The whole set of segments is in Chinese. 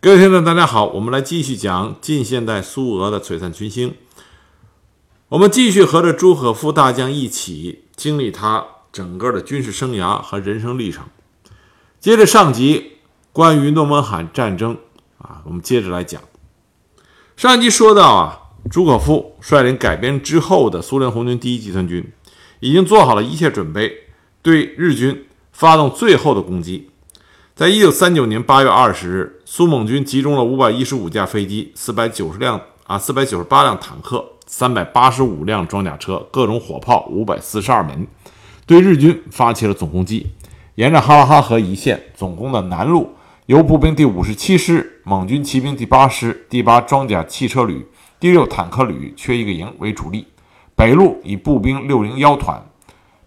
各位听众，大家好，我们来继续讲近现代苏俄的璀璨群星。我们继续和着朱可夫大将一起经历他整个的军事生涯和人生历程。接着上集关于诺门罕战争啊，我们接着来讲。上集说到啊，朱可夫率领改编之后的苏联红军第一集团军已经做好了一切准备，对日军发动最后的攻击。在一九三九年八月二十日，苏蒙军集中了五百一十五架飞机、四百九十辆啊四百九十八辆坦克、三百八十五辆装甲车、各种火炮五百四十二门，对日军发起了总攻击。沿着哈拉哈河一线总攻的南路，由步兵第五十七师、蒙军骑兵第八师、第八装甲汽车旅、第六坦克旅缺一个营为主力；北路以步兵六零幺团、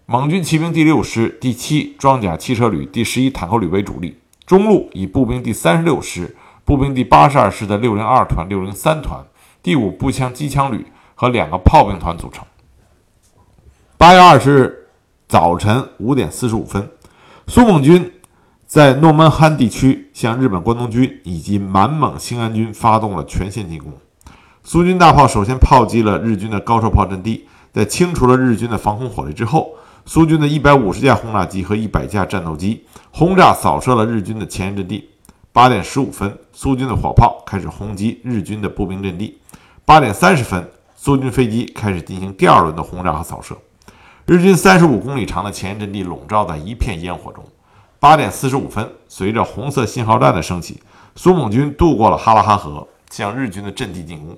蒙军骑兵第六师、第七装甲汽车旅、第十一坦克旅为主力。中路以步兵第三十六师、步兵第八十二师的六零二团、六零三团、第五步枪机枪旅和两个炮兵团组成。八月二十日早晨五点四十五分，苏蒙军在诺门罕地区向日本关东军以及满蒙兴安军发动了全线进攻。苏军大炮首先炮击了日军的高射炮阵地，在清除了日军的防空火力之后。苏军的一百五十架轰炸机和一百架战斗机轰炸扫射了日军的前沿阵地。八点十五分，苏军的火炮开始轰击日军的步兵阵地。八点三十分，苏军飞机开始进行第二轮的轰炸和扫射。日军三十五公里长的前沿阵地笼罩在一片烟火中。八点四十五分，随着红色信号弹的升起，苏蒙军渡过了哈拉哈河，向日军的阵地进攻。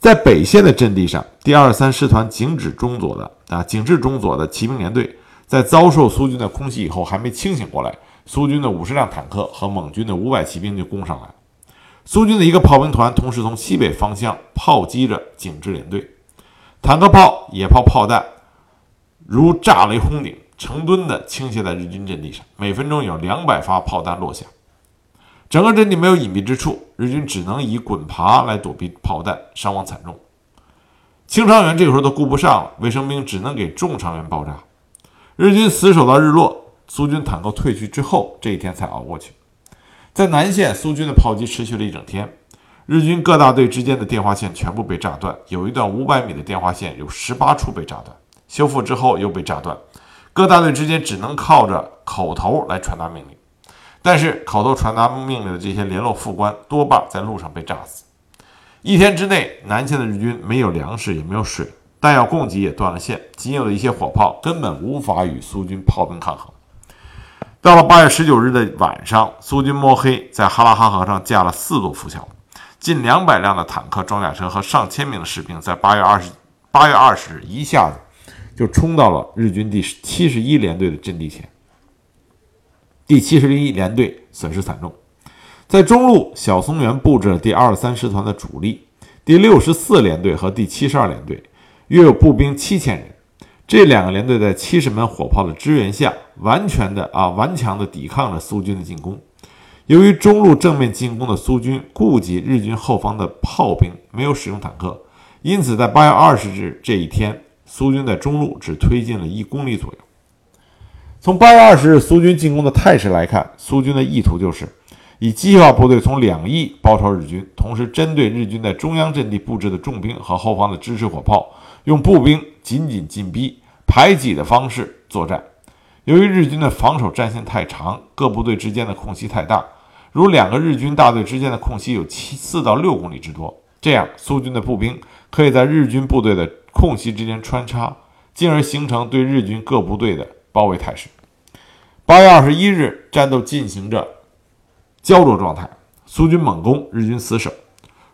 在北线的阵地上，第二三师团景止中佐的啊景致中佐的骑兵连队，在遭受苏军的空袭以后，还没清醒过来，苏军的五十辆坦克和蒙军的五百骑兵就攻上来了。苏军的一个炮兵团同时从西北方向炮击着景致连队，坦克炮、野炮炮弹如炸雷轰顶，成吨的倾泻在日军阵地上，每分钟有两百发炮弹落下。整个阵地没有隐蔽之处，日军只能以滚爬来躲避炮弹，伤亡惨重。轻伤员这个时候都顾不上了，卫生兵只能给重伤员包扎。日军死守到日落，苏军坦克退去之后，这一天才熬过去。在南线，苏军的炮击持续了一整天，日军各大队之间的电话线全部被炸断，有一段五百米的电话线有十八处被炸断，修复之后又被炸断，各大队之间只能靠着口头来传达命令。但是口头传达命令的这些联络副官多半在路上被炸死。一天之内，南线的日军没有粮食，也没有水，弹药供给也断了线，仅有的一些火炮根本无法与苏军炮兵抗衡。到了八月十九日的晚上，苏军摸黑在哈拉哈河上架了四座浮桥，近两百辆的坦克、装甲车和上千名的士兵，在八月二十八月二十日一下子就冲到了日军第七十一联队的阵地前。第七十一联队损失惨重，在中路，小松原布置了第二三师团的主力，第六十四联队和第七十二联队，约有步兵七千人。这两个连队在七十门火炮的支援下，完全的啊顽强地抵抗了苏军的进攻。由于中路正面进攻的苏军顾及日军后方的炮兵，没有使用坦克，因此在八月二十日这一天，苏军在中路只推进了一公里左右。从八月二十日苏军进攻的态势来看，苏军的意图就是以机械化部队从两翼包抄日军，同时针对日军在中央阵地布置的重兵和后方的支持火炮，用步兵紧紧进逼、排挤的方式作战。由于日军的防守战线太长，各部队之间的空隙太大，如两个日军大队之间的空隙有七四到六公里之多，这样苏军的步兵可以在日军部队的空隙之间穿插，进而形成对日军各部队的包围态势。八月二十一日，战斗进行着焦灼状态，苏军猛攻，日军死守。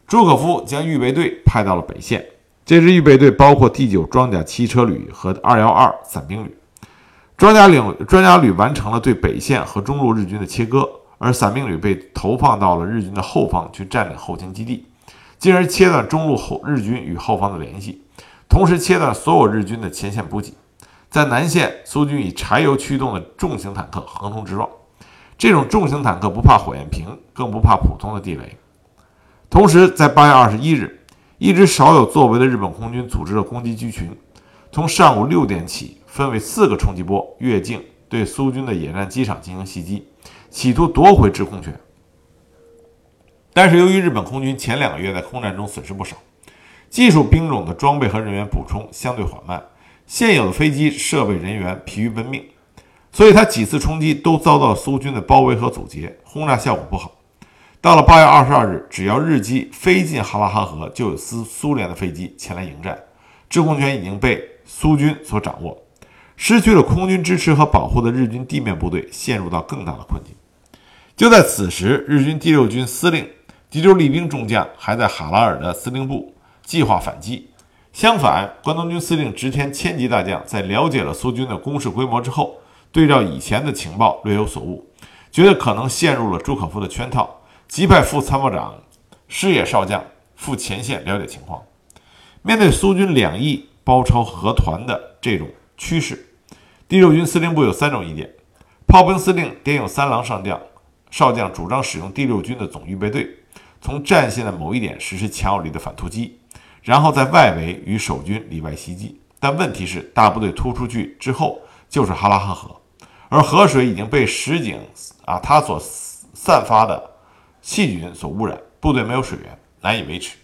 朱可夫将预备队派到了北线，这支预备队包括第九装甲汽车旅和二幺二伞兵旅。装甲旅装甲旅完成了对北线和中路日军的切割，而伞兵旅被投放到了日军的后方去占领后勤基地，进而切断中路后日军与后方的联系，同时切断所有日军的前线补给。在南线，苏军以柴油驱动的重型坦克横冲直撞。这种重型坦克不怕火焰瓶，更不怕普通的地雷。同时，在八月二十一日，一支少有作为的日本空军组织了攻击机群，从上午六点起，分为四个冲击波越境，对苏军的野战机场进行袭击，企图夺回制空权。但是由于日本空军前两个月在空战中损失不少，技术兵种的装备和人员补充相对缓慢，现有的飞机设备人员疲于奔命，所以他几次冲击都遭到苏军的包围和阻截，轰炸效果不好。到了八月二十二日，只要日机飞进哈拉哈河，就有苏苏联的飞机前来迎战，制空权已经被苏军所掌握。失去了空军支持和保护的日军地面部队陷入到更大的困境。就在此时，日军第六军司令第六立兵中将还在哈拉尔的司令部计划反击。相反，关东军司令植田千吉大将在了解了苏军的攻势规模之后，对照以前的情报略有所悟，觉得可能陷入了朱可夫的圈套。击派副参谋长矢野少将赴前线了解情况。面对苏军两翼包抄河团的这种趋势，第六军司令部有三种意见：炮兵司令点有三郎上将少将主张使用第六军的总预备队，从战线的某一点实施强有力的反突击，然后在外围与守军里外袭击。但问题是，大部队突出去之后就是哈拉哈河，而河水已经被石井啊它所散发的。细菌所污染，部队没有水源，难以维持。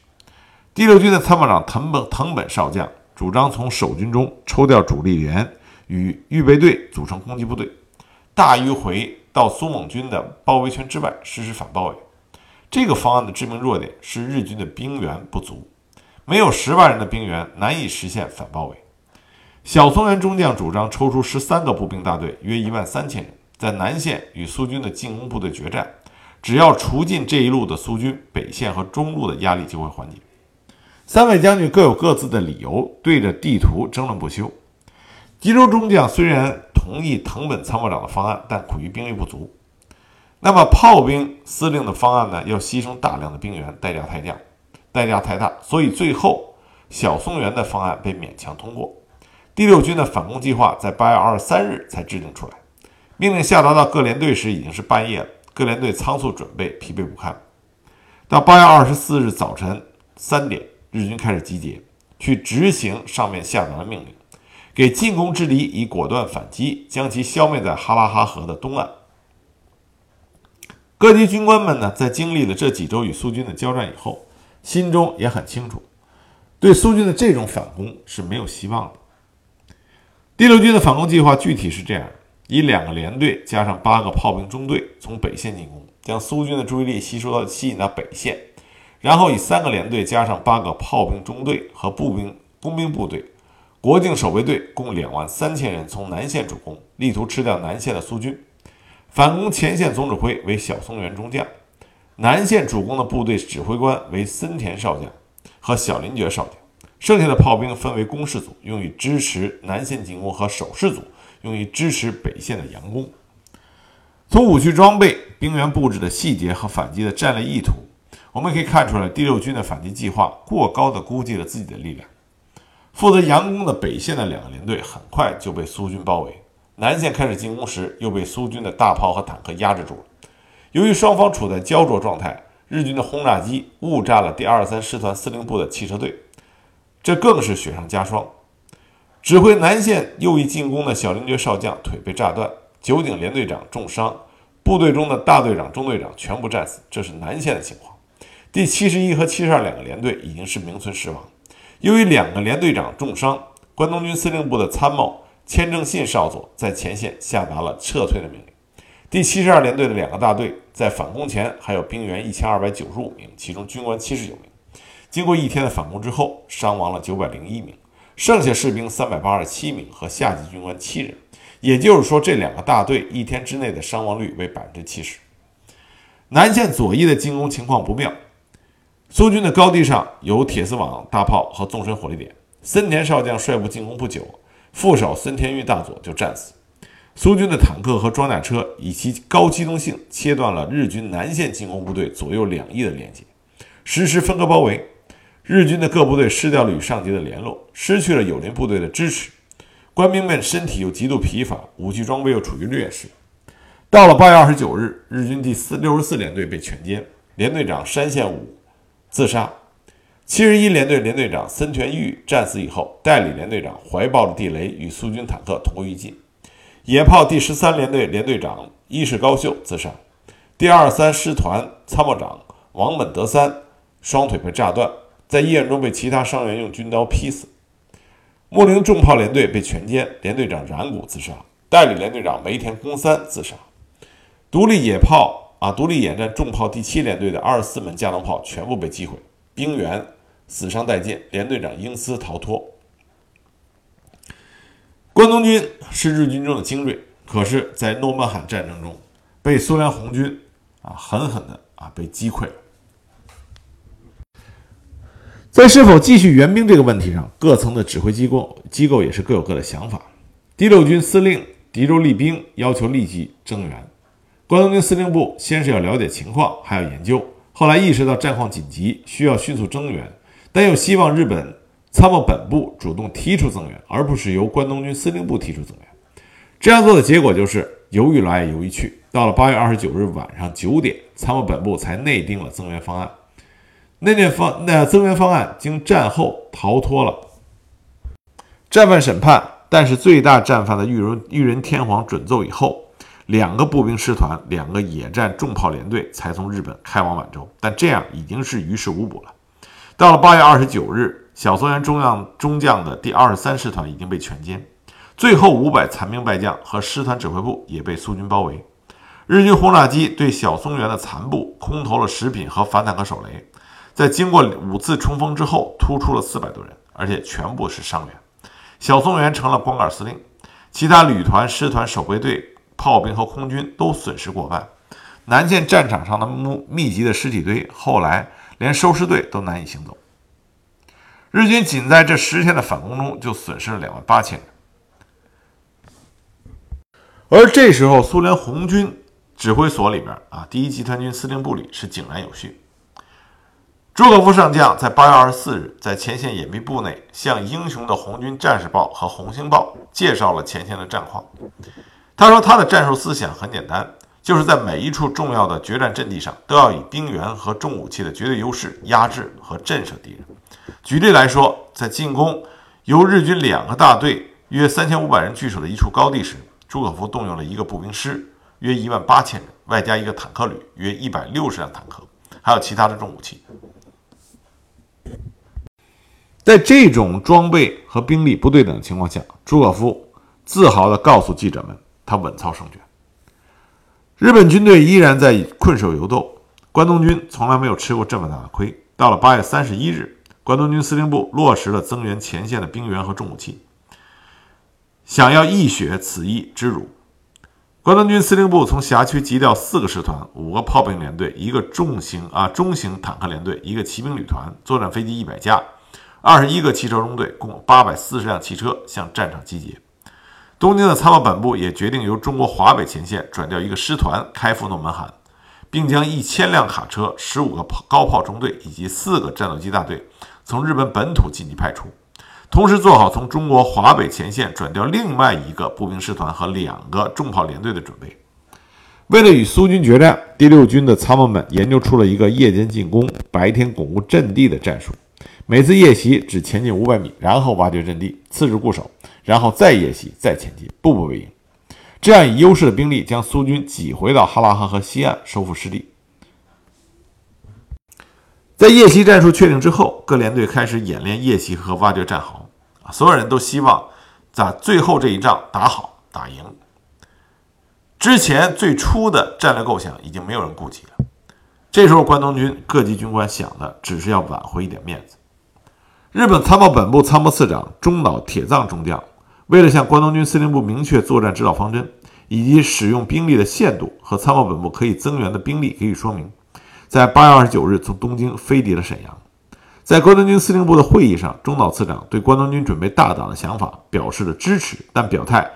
第六军的参谋长藤本藤本少将主张从守军中抽调主力员与预备队组成攻击部队，大迂回到苏蒙军的包围圈之外实施反包围。这个方案的致命弱点是日军的兵源不足，没有十万人的兵员难以实现反包围。小松原中将主张抽出十三个步兵大队，约一万三千人，在南线与苏军的进攻部队决战。只要除尽这一路的苏军，北线和中路的压力就会缓解。三位将军各有各自的理由，对着地图争论不休。吉州中将虽然同意藤本参谋长的方案，但苦于兵力不足。那么炮兵司令的方案呢？要牺牲大量的兵员，代价太降，代价太大，所以最后小松原的方案被勉强通过。第六军的反攻计划在八月二十三日才制定出来，命令下达到各连队时已经是半夜了。各连队仓促准备，疲惫不堪。到八月二十四日早晨三点，日军开始集结，去执行上面下达的命令，给进攻之敌以果断反击，将其消灭在哈拉哈河的东岸。各级军官们呢，在经历了这几周与苏军的交战以后，心中也很清楚，对苏军的这种反攻是没有希望的。第六军的反攻计划具体是这样。以两个连队加上八个炮兵中队从北线进攻，将苏军的注意力吸收到吸引到北线，然后以三个连队加上八个炮兵中队和步兵工兵部队、国境守卫队共两万三千人从南线主攻，力图吃掉南线的苏军。反攻前线总指挥为小松原中将，南线主攻的部队指挥官为森田少将和小林觉少将，剩下的炮兵分为攻势组，用于支持南线进攻和守势组。用于支持北线的佯攻。从武器装备、兵员布置的细节和反击的战略意图，我们可以看出来，第六军的反击计划过高的估计了自己的力量。负责佯攻的北线的两个连队很快就被苏军包围，南线开始进攻时又被苏军的大炮和坦克压制住了。由于双方处在焦灼状态，日军的轰炸机误炸了第二三师团司令部的汽车队，这更是雪上加霜。指挥南线右翼进攻的小林觉少将腿被炸断，九鼎连队长重伤，部队中的大队长、中队长全部战死。这是南线的情况。第七十一和七十二两个连队已经是名存实亡。由于两个连队长重伤，关东军司令部的参谋千正信少佐在前线下达了撤退的命令。第七十二联队的两个大队在反攻前还有兵员一千二百九十五名，其中军官七十九名。经过一天的反攻之后，伤亡了九百零一名。剩下士兵三百八十七名和下级军官七人，也就是说，这两个大队一天之内的伤亡率为百分之七十。南线左翼的进攻情况不妙，苏军的高地上有铁丝网大炮和纵深火力点。森田少将率部进攻不久，副手森田裕大佐就战死。苏军的坦克和装甲车以其高机动性切断了日军南线进攻部队左右两翼的连接，实施分割包围。日军的各部队失掉了与上级的联络，失去了友邻部队的支持，官兵们身体又极度疲乏，武器装备又处于劣势。到了八月二十九日，日军第四六十四联队被全歼，联队长山县武自杀。七十一联队联队长森泉玉战死以后，代理联队长怀抱着地雷与苏军坦克同归于尽。野炮第十三联队联队长伊势高秀自杀。第二三师团参谋长王本德三双腿被炸断，在医院中被其他伤员用军刀劈死。木林重炮连队被全歼，连队长冉谷自杀，代理连队长梅田公三自杀。独立野炮啊，独立野战重炮第七联队的二十四门加农炮全部被击毁，兵员死伤殆尽，连队长英斯逃脱。关东军是日军中的精锐，可是，在诺曼罕战争中被苏联红军啊狠狠的啊被击溃了。在是否继续援兵这个问题上，各层的指挥机构机构也是各有各的想法。第六军司令狄州立兵要求立即增援，关东军司令部先是要了解情况，还要研究，后来意识到战况紧急，需要迅速增援，但又希望日本参谋本部主动提出增援，而不是由关东军司令部提出增援。这样做的结果就是犹豫来犹豫去，到了八月二十九日晚上九点，参谋本部才内定了增援方案。内电方那增援方案经战后逃脱了战犯审判，但是最大战犯的裕仁裕仁天皇准奏以后，两个步兵师团、两个野战重炮连队才从日本开往满洲。但这样已经是于事无补了。到了八月二十九日，小松原中将中将的第二十三师团已经被全歼，最后五百残兵败将和师团指挥部也被苏军包围。日军轰炸机对小松原的残部空投了食品和反坦克手雷。在经过五次冲锋之后，突出了四百多人，而且全部是伤员。小松原成了光杆司令，其他旅团、师团、守备队、炮兵和空军都损失过半。南线战场上的密密集的尸体堆，后来连收尸队都难以行走。日军仅在这十天的反攻中，就损失了两万八千人。而这时候，苏联红军指挥所里边啊，第一集团军司令部里是井然有序。朱可夫上将在八月二十四日在前线隐蔽部内，向英雄的《红军战士报》和《红星报》介绍了前线的战况。他说，他的战术思想很简单，就是在每一处重要的决战阵地上，都要以兵员和重武器的绝对优势压制和震慑敌人。举例来说，在进攻由日军两个大队约三千五百人据守的一处高地时，朱可夫动用了一个步兵师，约一万八千人，外加一个坦克旅，约一百六十辆坦克，还有其他的重武器。在这种装备和兵力不对等的情况下，朱可夫自豪地告诉记者们：“他稳操胜券。”日本军队依然在困守游斗，关东军从来没有吃过这么大的亏。到了八月三十一日，关东军司令部落实了增援前线的兵员和重武器，想要一雪此役之辱。关东军司令部从辖区急调四个师团、五个炮兵连队、一个重型啊中型坦克连队、一个骑兵旅团、作战飞机一百架。二十一个汽车中队，共八百四十辆汽车向战场集结。东京的参谋本部也决定由中国华北前线转调一个师团开赴诺门罕，并将一千辆卡车、十五个炮高炮中队以及四个战斗机大队从日本本土紧急派出，同时做好从中国华北前线转调另外一个步兵师团和两个重炮连队的准备。为了与苏军决战，第六军的参谋们研究出了一个夜间进攻、白天巩固阵地的战术。每次夜袭只前进五百米，然后挖掘阵地，次日固守，然后再夜袭，再前进，步步为营。这样以优势的兵力将苏军挤回到哈拉河河西岸，收复失地。在夜袭战术确定之后，各连队开始演练夜袭和挖掘战壕。所有人都希望在最后这一仗打好打赢。之前最初的战略构想已经没有人顾及了。这时候，关东军各级军官想的只是要挽回一点面子。日本参谋本部参谋次长中岛铁藏中将，为了向关东军司令部明确作战指导方针以及使用兵力的限度和参谋本部可以增援的兵力给予说明，在八月二十九日从东京飞抵了沈阳。在关东军司令部的会议上，中岛次长对关东军准备大党的想法表示了支持，但表态，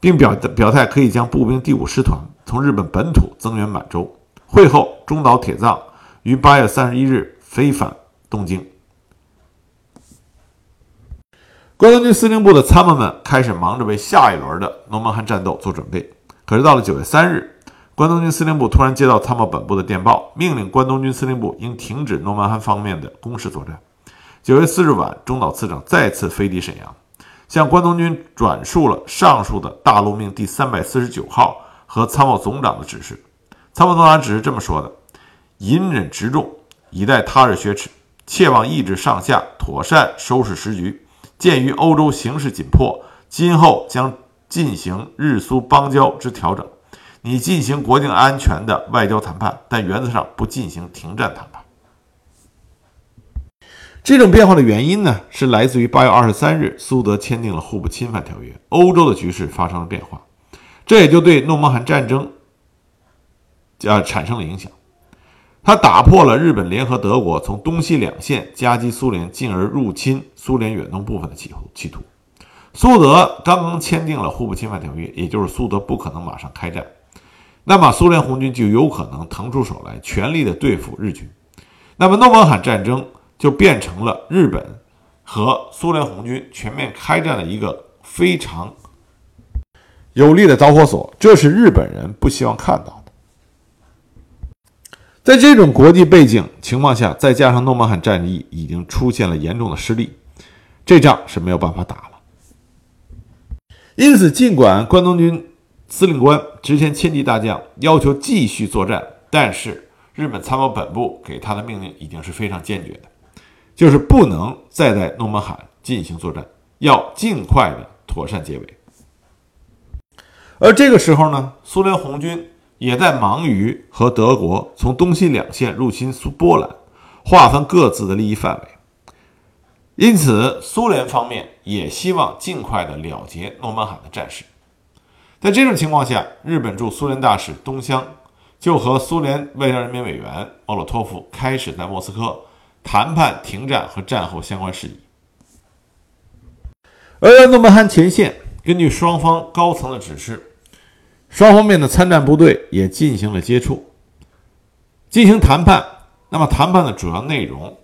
并表表态可以将步兵第五师团从日本本土增援满洲。会后，中岛铁藏于八月三十一日飞返东京。关东军司令部的参谋们开始忙着为下一轮的诺门罕战斗做准备。可是到了九月三日，关东军司令部突然接到参谋本部的电报，命令关东军司令部应停止诺门罕方面的攻势作战。九月四日晚，中岛次长再次飞抵沈阳，向关东军转述了上述的大陆命第三百四十九号和参谋总长的指示。参谋总长只是这么说的：隐忍执重，以待他日雪耻。切望意志上下，妥善收拾时局。鉴于欧洲形势紧迫，今后将进行日苏邦交之调整，你进行国境安全的外交谈判，但原则上不进行停战谈判。这种变化的原因呢，是来自于八月二十三日，苏德签订了互不侵犯条约，欧洲的局势发生了变化，这也就对诺曼罕战争，呃，产生了影响。它打破了日本联合德国从东西两线夹击苏联，进而入侵苏联远东部分的企图。企图。苏德刚刚签订了互不侵犯条约，也就是苏德不可能马上开战，那么苏联红军就有可能腾出手来，全力的对付日军。那么诺曼罕战争。就变成了日本和苏联红军全面开战的一个非常有力的导火索，这是日本人不希望看到的。在这种国际背景情况下，再加上诺曼罕战役已经出现了严重的失利，这仗是没有办法打了。因此，尽管关东军司令官直前千骑大将要求继续作战，但是日本参谋本部给他的命令已经是非常坚决的。就是不能再在诺门罕进行作战，要尽快的妥善结尾。而这个时候呢，苏联红军也在忙于和德国从东西两线入侵苏波兰，划分各自的利益范围。因此，苏联方面也希望尽快的了结诺曼罕的战事。在这种情况下，日本驻苏联大使东乡就和苏联外交人民委员莫洛托夫开始在莫斯科。谈判停战和战后相关事宜。而在诺曼罕前线，根据双方高层的指示，双方面的参战部队也进行了接触，进行谈判。那么，谈判的主要内容，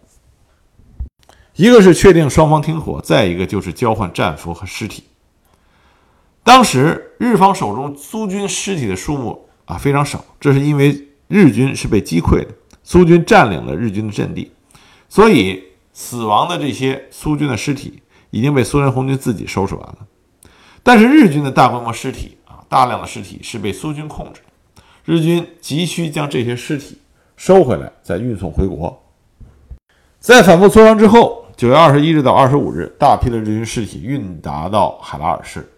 一个是确定双方停火，再一个就是交换战俘和尸体。当时，日方手中苏军尸体的数目啊非常少，这是因为日军是被击溃的，苏军占领了日军的阵地。所以，死亡的这些苏军的尸体已经被苏联红军自己收拾完了，但是日军的大规模尸体，大量的尸体是被苏军控制，日军急需将这些尸体收回来，再运送回国。在反复磋商之后，九月二十一日到二十五日，大批的日军尸体运达到海拉尔市，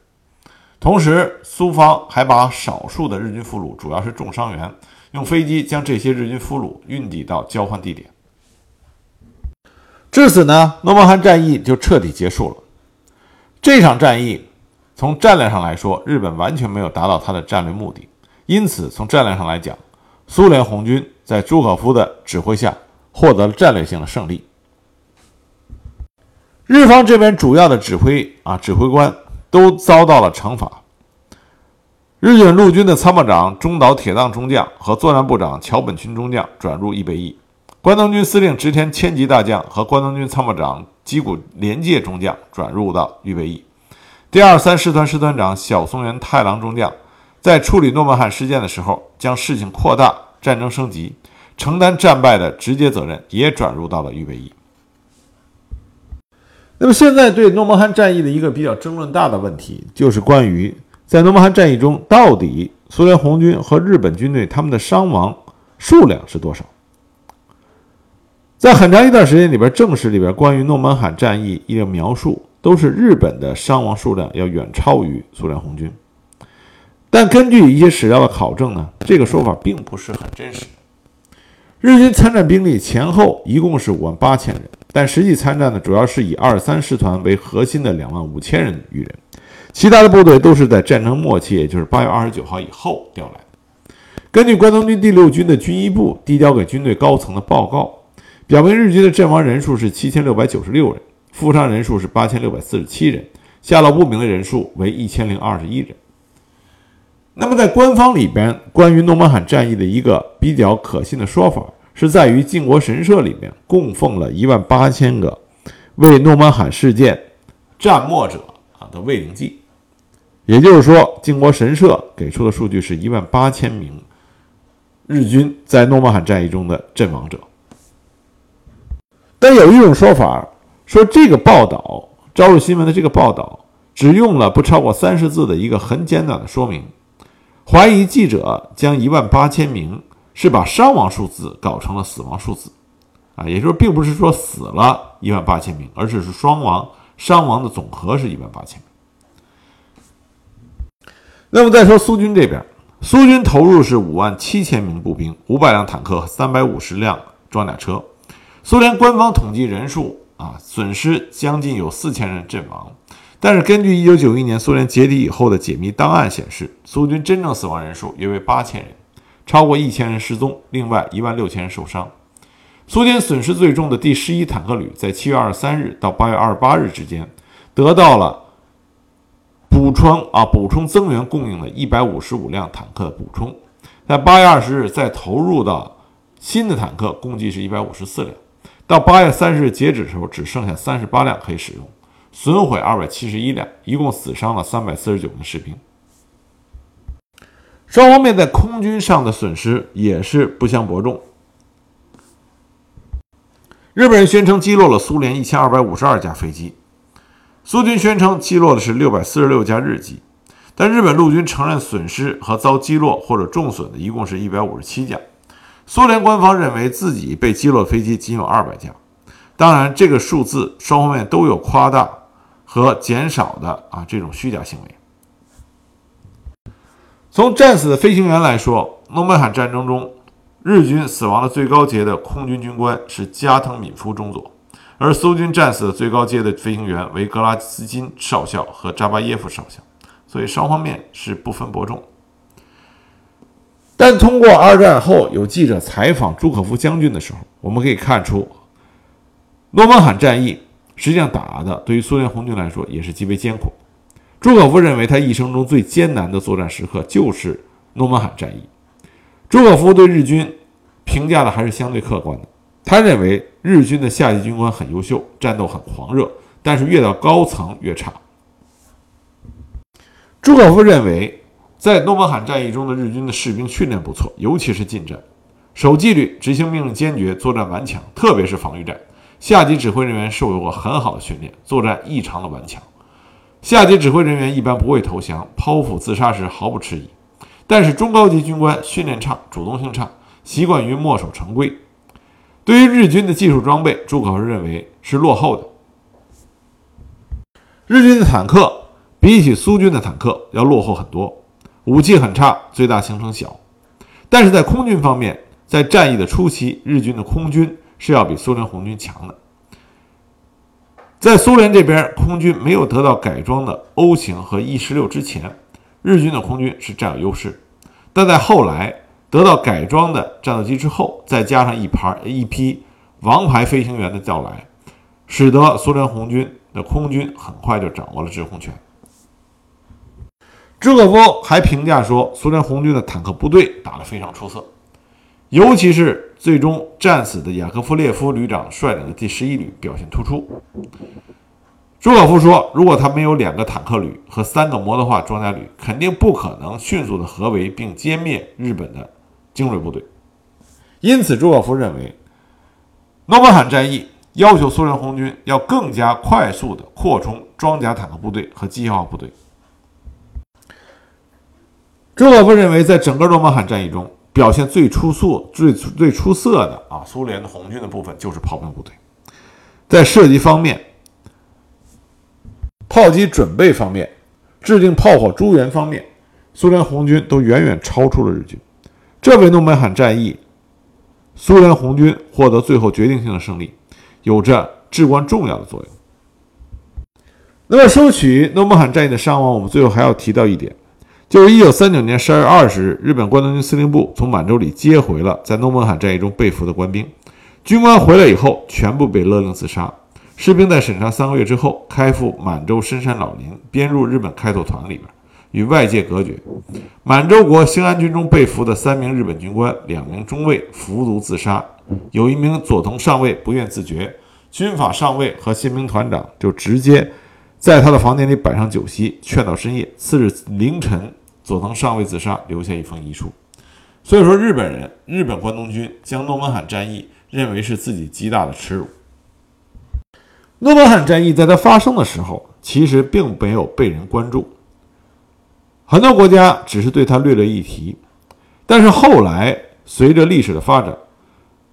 同时苏方还把少数的日军俘虏，主要是重伤员，用飞机将这些日军俘虏运抵到交换地点。至此呢，诺曼罕战役就彻底结束了。这场战役从战略上来说，日本完全没有达到他的战略目的，因此从战略上来讲，苏联红军在朱可夫的指挥下获得了战略性的胜利。日方这边主要的指挥啊指挥官都遭到了惩罚。日军陆军的参谋长中岛铁藏中将和作战部长桥本群中将转入预备役。关东军司令直田千吉大将和关东军参谋长吉谷廉介中将转入到预备役。第二三师团师团长小松原太郎中将在处理诺曼罕事件的时候，将事情扩大，战争升级，承担战败的直接责任，也转入到了预备役。那么，现在对诺曼罕战役的一个比较争论大的问题，就是关于在诺曼罕战役中，到底苏联红军和日本军队他们的伤亡数量是多少？在很长一段时间里边，正史里边关于诺曼罕战役一个描述，都是日本的伤亡数量要远超于苏联红军。但根据一些史料的考证呢，这个说法并不是很真实。日军参战兵力前后一共是五万八千人，但实际参战的主要是以二三师团为核心的两万五千人余人，其他的部队都是在战争末期，也就是八月二十九号以后调来的。根据关东军第六军的军医部递交给军队高层的报告。表明日军的阵亡人数是七千六百九十六人，负伤人数是八千六百四十七人，下落不明的人数为一千零二十一人。那么，在官方里边，关于诺曼罕战役的一个比较可信的说法，是在于靖国神社里面供奉了一万八千个为诺曼罕事件战没者啊的慰灵祭，也就是说，靖国神社给出的数据是一万八千名日军在诺曼罕战役中的阵亡者。但有一种说法说，这个报道《朝日新闻》的这个报道只用了不超过三十字的一个很简短的说明，怀疑记者将一万八千名是把伤亡数字搞成了死亡数字，啊，也就是并不是说死了一万八千名，而只是双亡伤亡的总和是一万八千名。那么再说苏军这边，苏军投入是五万七千名步兵、五百辆坦克三百五十辆装甲车。苏联官方统计人数啊，损失将近有四千人阵亡。但是根据一九九一年苏联解体以后的解密档案显示，苏军真正死亡人数约为八千人，超过一千人失踪，另外一万六千人受伤。苏军损失最重的第十一坦克旅在七月二十三日到八月二十八日之间，得到了补充啊补充增援供应的一百五十五辆坦克的补充，在八月二十日再投入到新的坦克共计是一百五十四辆，到八月三十日截止的时候只剩下三十八辆可以使用。损毁二百七十一辆，一共死伤了三百四十九名士兵。双方面在空军上的损失也是不相伯仲。日本人宣称击落了苏联一千二百五十二架飞机，苏军宣称击落的是六百四十六架日机，但日本陆军承认损失和遭击落或者重损的一共是一百五十七架。苏联官方认为自己被击落飞机仅有二百架，当然这个数字双方面都有夸大。和减少的啊这种虚假行为。从战死的飞行员来说，诺门罕战争中日军死亡的最高阶的空军军官是加藤敏夫中佐，而苏军战死的最高阶的飞行员为格拉斯金少校和扎巴耶夫少校，所以双方面是不分伯仲。但通过二战后有记者采访朱可夫将军的时候，我们可以看出诺门罕战役。实际上打的对于苏联红军来说也是极为艰苦。朱可夫认为他一生中最艰难的作战时刻就是诺门罕战役。朱可夫对日军评价的还是相对客观的，他认为日军的下级军官很优秀，战斗很狂热，但是越到高层越差。朱可夫认为，在诺门罕战役中的日军的士兵训练不错，尤其是近战，守纪律、执行命令坚决、作战顽强，特别是防御战。下级指挥人员受过很好的训练，作战异常的顽强。下级指挥人员一般不会投降、剖腹自杀时毫不迟疑。但是中高级军官训练差、主动性差，习惯于墨守成规。对于日军的技术装备，朱可夫认为是落后的。日军的坦克比起苏军的坦克要落后很多，武器很差，最大行程小。但是在空军方面，在战役的初期，日军的空军。是要比苏联红军强的。在苏联这边，空军没有得到改装的 O 型和 E 十六之前，日军的空军是占有优势。但在后来得到改装的战斗机之后，再加上一盘一批王牌飞行员的到来，使得苏联红军的空军很快就掌握了制空权。朱可夫还评价说，苏联红军的坦克部队打得非常出色，尤其是。最终战死的雅科夫列夫旅长率领的第十一旅表现突出。朱可夫说：“如果他没有两个坦克旅和三个摩托化装甲旅，肯定不可能迅速的合围并歼灭日本的精锐部队。”因此，朱可夫认为，诺门罕战役要求苏联红军要更加快速的扩充装甲坦克部队和机械化部队。朱可夫认为，在整个诺门罕战役中，表现最出色、最最出色的啊，苏联的红军的部分就是炮兵部队，在射击方面、炮击准备方面、制定炮火诸元方面，苏联红军都远远超出了日军。这为诺门罕战役苏联红军获得最后决定性的胜利有着至关重要的作用。那么，收取诺门罕战役的伤亡，我们最后还要提到一点。就是一九三九年十二月二十日，日本关东军司令部从满洲里接回了在诺门罕战役中被俘的官兵。军官回来以后，全部被勒令自杀。士兵在审查三个月之后，开赴满洲深山老林，编入日本开拓团里边，与外界隔绝。满洲国兴安军中被俘的三名日本军官、两名中尉服毒自杀，有一名佐藤上尉不愿自决，军法上尉和新兵团长就直接在他的房间里摆上酒席，劝到深夜。次日凌晨。佐藤上尉自杀，留下一封遗书。所以说，日本人、日本关东军将诺门罕战役认为是自己极大的耻辱。诺门罕战役在它发生的时候，其实并没有被人关注，很多国家只是对它略略一提。但是后来随着历史的发展，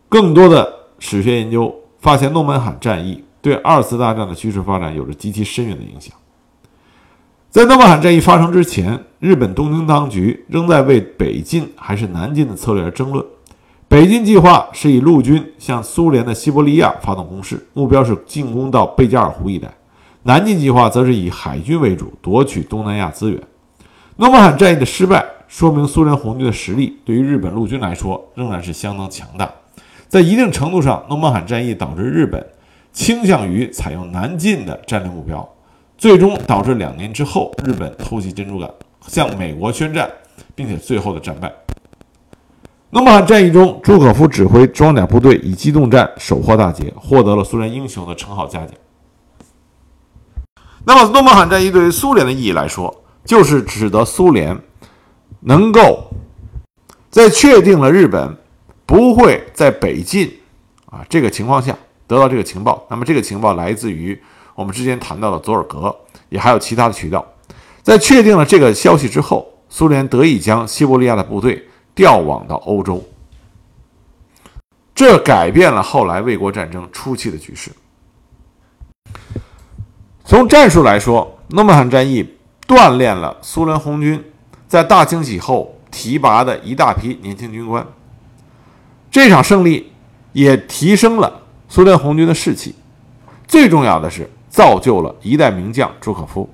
更多的史学研究发现，诺门罕战役对二次大战的趋势发展有着极其深远的影响。在诺曼罕战役发生之前，日本东京当局仍在为北进还是南进的策略而争论。北进计划是以陆军向苏联的西伯利亚发动攻势，目标是进攻到贝加尔湖一带；南进计划则是以海军为主，夺取东南亚资源。诺曼罕战役的失败说明苏联红军的实力对于日本陆军来说仍然是相当强大。在一定程度上，诺曼罕战役导致日本倾向于采用南进的战略目标，最终导致两年之后日本偷袭珍珠港，向美国宣战，并且最后的战败。诺曼罕战役中，朱可夫指挥装甲部队以机动战首获大捷，获得了苏联英雄的称号嘉奖。那么，诺曼罕战役对于苏联的意义来说，就是使得苏联能够在确定了日本不会在北进啊这个情况下得到这个情报。那么，这个情报来自于我们之前谈到的佐尔格，也还有其他的渠道。在确定了这个消息之后，苏联得以将西伯利亚的部队。调往到欧洲，这改变了后来卫国战争初期的局势。从战术来说，诺曼罕战役锻炼了苏联红军在大清洗后提拔的一大批年轻军官。这场胜利也提升了苏联红军的士气。最重要的是，造就了一代名将朱可夫。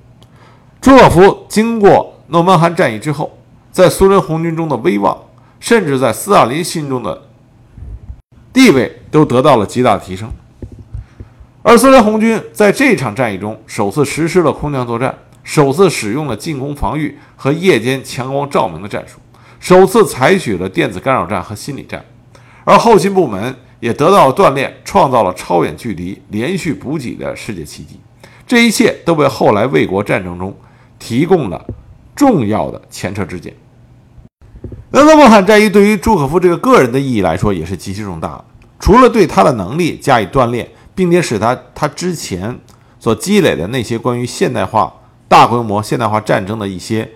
朱可夫经过诺曼罕战役之后，在苏联红军中的威望。甚至在斯大林心中的地位都得到了极大的提升，而苏联红军在这场战役中首次实施了空降作战，首次使用了进攻防御和夜间强光照明的战术，首次采取了电子干扰战和心理战，而后勤部门也得到了锻炼，创造了超远距离连续补给的世界奇迹。这一切都为后来卫国战争中提供了重要的前车之鉴。那诺曼罕战役对于朱可夫这个个人的意义来说也是极其重大的。除了对他的能力加以锻炼，并且使他他之前所积累的那些关于现代化、大规模现代化战争的一些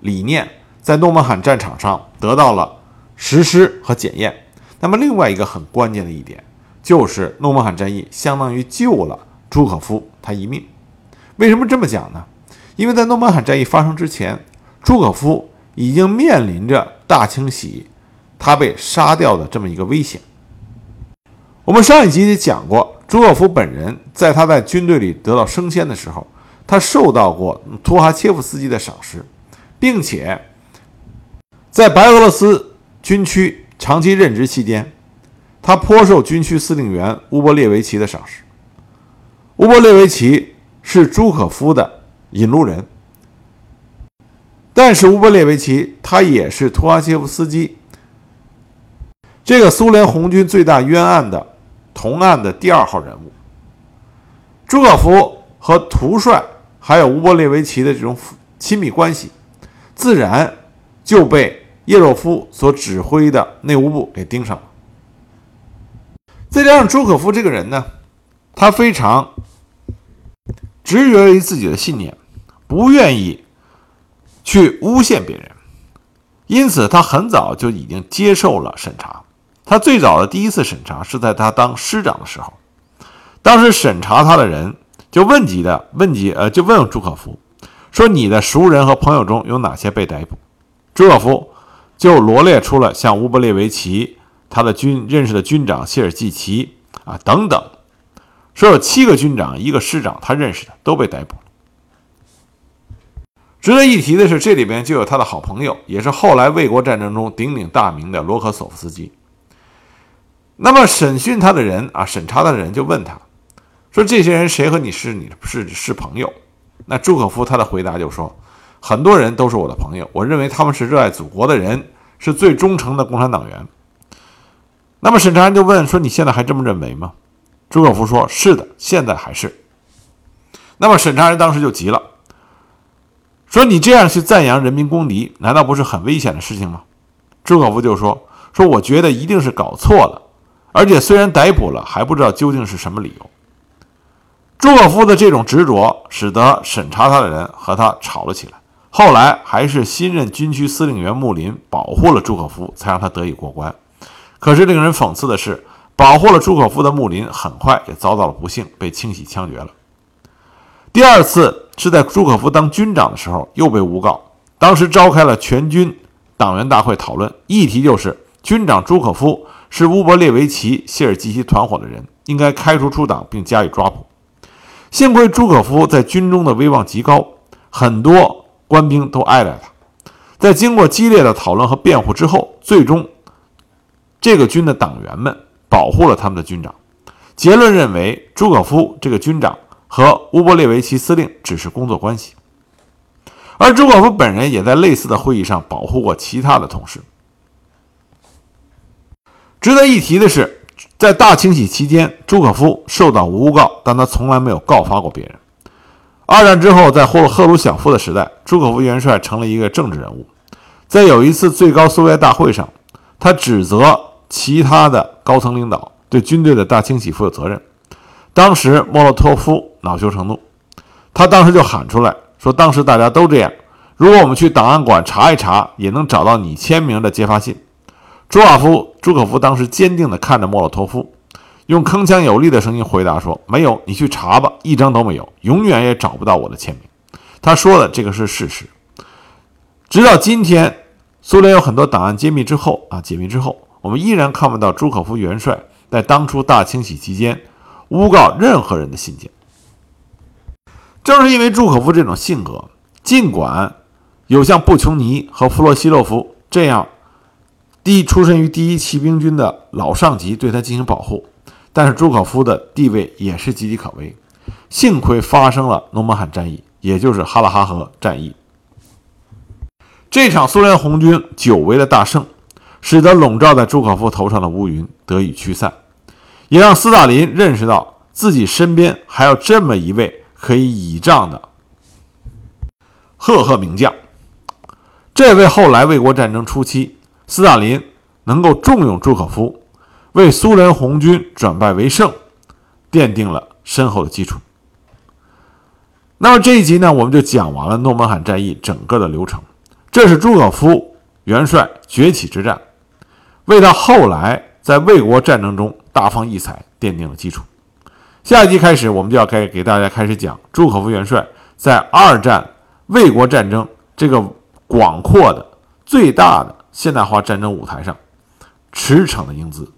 理念，在诺曼罕战场上得到了实施和检验。那么，另外一个很关键的一点就是，诺曼罕战役相当于救了朱可夫他一命。为什么这么讲呢？因为在诺曼罕战役发生之前，朱可夫已经面临着。大清洗，他被杀掉的这么一个危险。我们上一集也讲过，朱可夫本人在他在军队里得到升迁的时候，他受到过图哈切夫斯基的赏识，并且在白俄罗斯军区长期任职期间，他颇受军区司令员乌波列维奇的赏识。乌波列维奇是朱可夫的引路人。但是乌波列维奇他也是图哈切夫斯基这个苏联红军最大冤案的同案的第二号人物。朱可夫和图帅还有乌波列维奇的这种亲密关系，自然就被叶若夫所指挥的内务部给盯上了。再加上朱可夫这个人呢，他非常执着于自己的信念，不愿意。去诬陷别人，因此他很早就已经接受了审查。他最早的第一次审查是在他当师长的时候，当时审查他的人就问及的问及，呃，就问朱可夫说：“你的熟人和朋友中有哪些被逮捕？”朱可夫就罗列出了像乌波列维奇他的军认识的军长谢尔季奇啊等等，说有七个军长，一个师长，他认识的都被逮捕。值得一提的是，这里边就有他的好朋友，也是后来卫国战争中鼎鼎大名的罗科索夫斯基。那么审讯他的人啊，审查他的人就问他，说这些人谁和你是你是是朋友？那朱可夫他的回答就说，很多人都是我的朋友，我认为他们是热爱祖国的人，是最忠诚的共产党员。那么审查人就问说，你现在还这么认为吗？朱可夫说，是的，现在还是。那么审查人当时就急了。说你这样去赞扬人民公敌，难道不是很危险的事情吗？朱可夫就说：“说我觉得一定是搞错了，而且虽然逮捕了，还不知道究竟是什么理由。”朱可夫的这种执着，使得审查他的人和他吵了起来。后来还是新任军区司令员穆林保护了朱可夫，才让他得以过关。可是令人讽刺的是，保护了朱可夫的穆林很快也遭到了不幸，被清洗枪决了。第二次是在朱可夫当军长的时候，又被诬告。当时召开了全军党员大会讨论，议题就是军长朱可夫是乌波列维奇谢尔基奇团伙的人，应该开除出党并加以抓捕。幸亏朱可夫在军中的威望极高，很多官兵都爱戴他。在经过激烈的讨论和辩护之后，最终这个军的党员们保护了他们的军长。结论认为，朱可夫这个军长。和乌波列维奇司令只是工作关系，而朱可夫本人也在类似的会议上保护过其他的同事。值得一提的是，在大清洗期间，朱可夫受到诬告，但他从来没有告发过别人。二战之后，在赫赫鲁晓夫的时代，朱可夫元帅成了一个政治人物。在有一次最高苏维埃大会上，他指责其他的高层领导对军队的大清洗负有责任。当时莫洛托夫恼羞成怒，他当时就喊出来说：“当时大家都这样，如果我们去档案馆查一查，也能找到你签名的揭发信。”朱瓦夫、朱可夫当时坚定地看着莫洛托夫，用铿锵有力的声音回答说：“没有，你去查吧，一张都没有，永远也找不到我的签名。”他说的这个是事实。直到今天，苏联有很多档案揭秘之后啊，解密之后，我们依然看不到朱可夫元帅在当初大清洗期间。诬告任何人的信件，正是因为朱可夫这种性格，尽管有像布琼尼和弗洛西洛夫这样第一出身于第一骑兵军的老上级对他进行保护，但是朱可夫的地位也是岌岌可危。幸亏发生了诺门罕战役，也就是哈拉哈河战役，这场苏联红军久违的大胜，使得笼罩在朱可夫头上的乌云得以驱散。也让斯大林认识到自己身边还有这么一位可以倚仗的赫赫名将。这位后来卫国战争初期，斯大林能够重用朱可夫，为苏联红军转败为胜奠定了深厚的基础。那么这一集呢，我们就讲完了诺门罕战役整个的流程。这是朱可夫元帅崛起之战，为他后来在卫国战争中。大放异彩，奠定了基础。下一集开始，我们就要开给大家开始讲朱可夫元帅在二战卫国战争这个广阔的、最大的现代化战争舞台上驰骋的英姿。